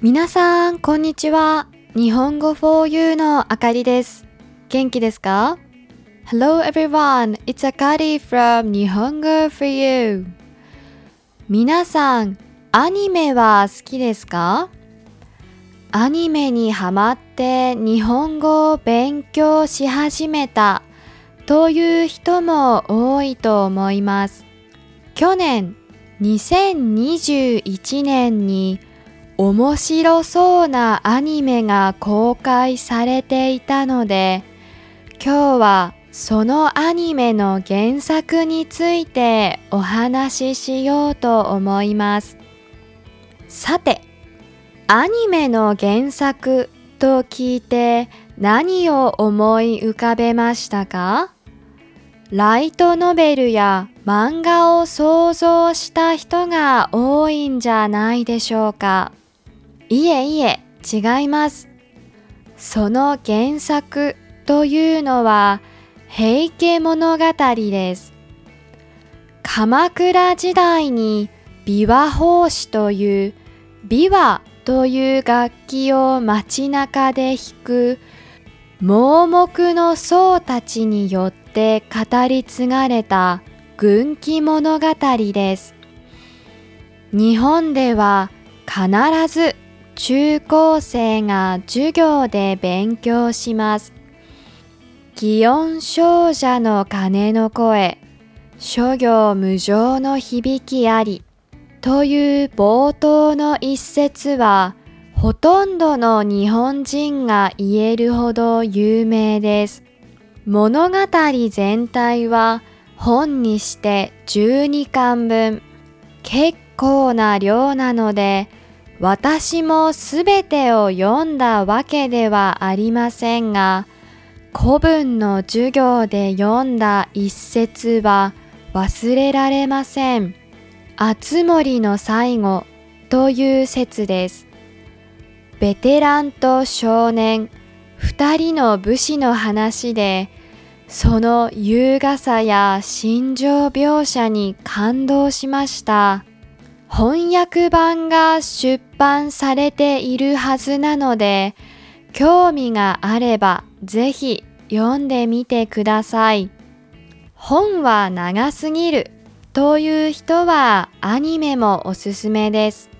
皆さん、こんにちは。日本語 for you のあかりです。元気ですか ?Hello everyone, it's Akari from 日本語 for you. 皆さん、アニメは好きですか？アニメにハマって日本語を勉強し始めたという人も多いと思います。去年2021年に面白そうなアニメが公開されていたので今日はそのアニメの原作についてお話ししようと思います。さてアニメの原作と聞いて何を思い浮かべましたか？ライトノベルや漫画を想像した人が多いんじゃないでしょうか。いえいえ違います。その原作というのは平家物語です。鎌倉時代に琵琶法師という琵琶という楽器を街中で弾く盲目の僧たちによって語り継がれた軍記物語です。日本では必ず中高生が授業で勉強します。祇園少女の鐘の声諸行無常の響きありという冒頭の一節はほとんどの日本人が言えるほど有名です。物語全体は本にして12巻分。結構な量なので私もすべてを読んだわけではありませんが古文の授業で読んだ一節は忘れられません。あつ森の最後という説です。ベテランと少年二人の武士の話でその優雅さや心情描写に感動しました。翻訳版が出版されているはずなので興味があればぜひ読んでみてください。本は長すぎるという人はアニメもおすすめです。